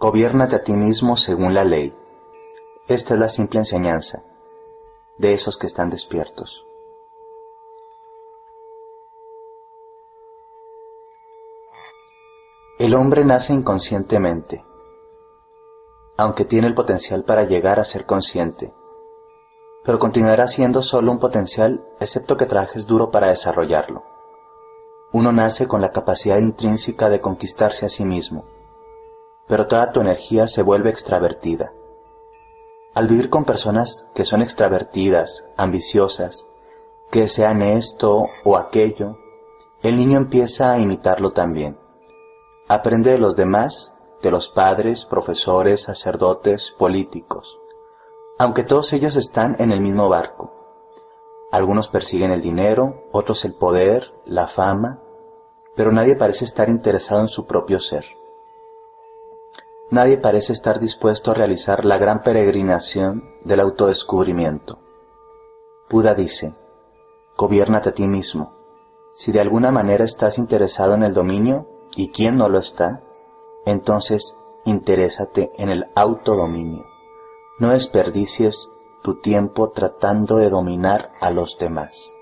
Gobiérnate a ti mismo según la ley. Esta es la simple enseñanza de esos que están despiertos. El hombre nace inconscientemente, aunque tiene el potencial para llegar a ser consciente, pero continuará siendo solo un potencial excepto que trabajes duro para desarrollarlo. Uno nace con la capacidad intrínseca de conquistarse a sí mismo, pero toda tu energía se vuelve extravertida. Al vivir con personas que son extravertidas, ambiciosas, que desean esto o aquello, el niño empieza a imitarlo también. Aprende de los demás, de los padres, profesores, sacerdotes, políticos, aunque todos ellos están en el mismo barco. Algunos persiguen el dinero, otros el poder, la fama, pero nadie parece estar interesado en su propio ser. Nadie parece estar dispuesto a realizar la gran peregrinación del autodescubrimiento. Buda dice, gobiérnate a ti mismo. Si de alguna manera estás interesado en el dominio, ¿y quién no lo está? Entonces, interésate en el autodominio. No desperdicies tu tiempo tratando de dominar a los demás.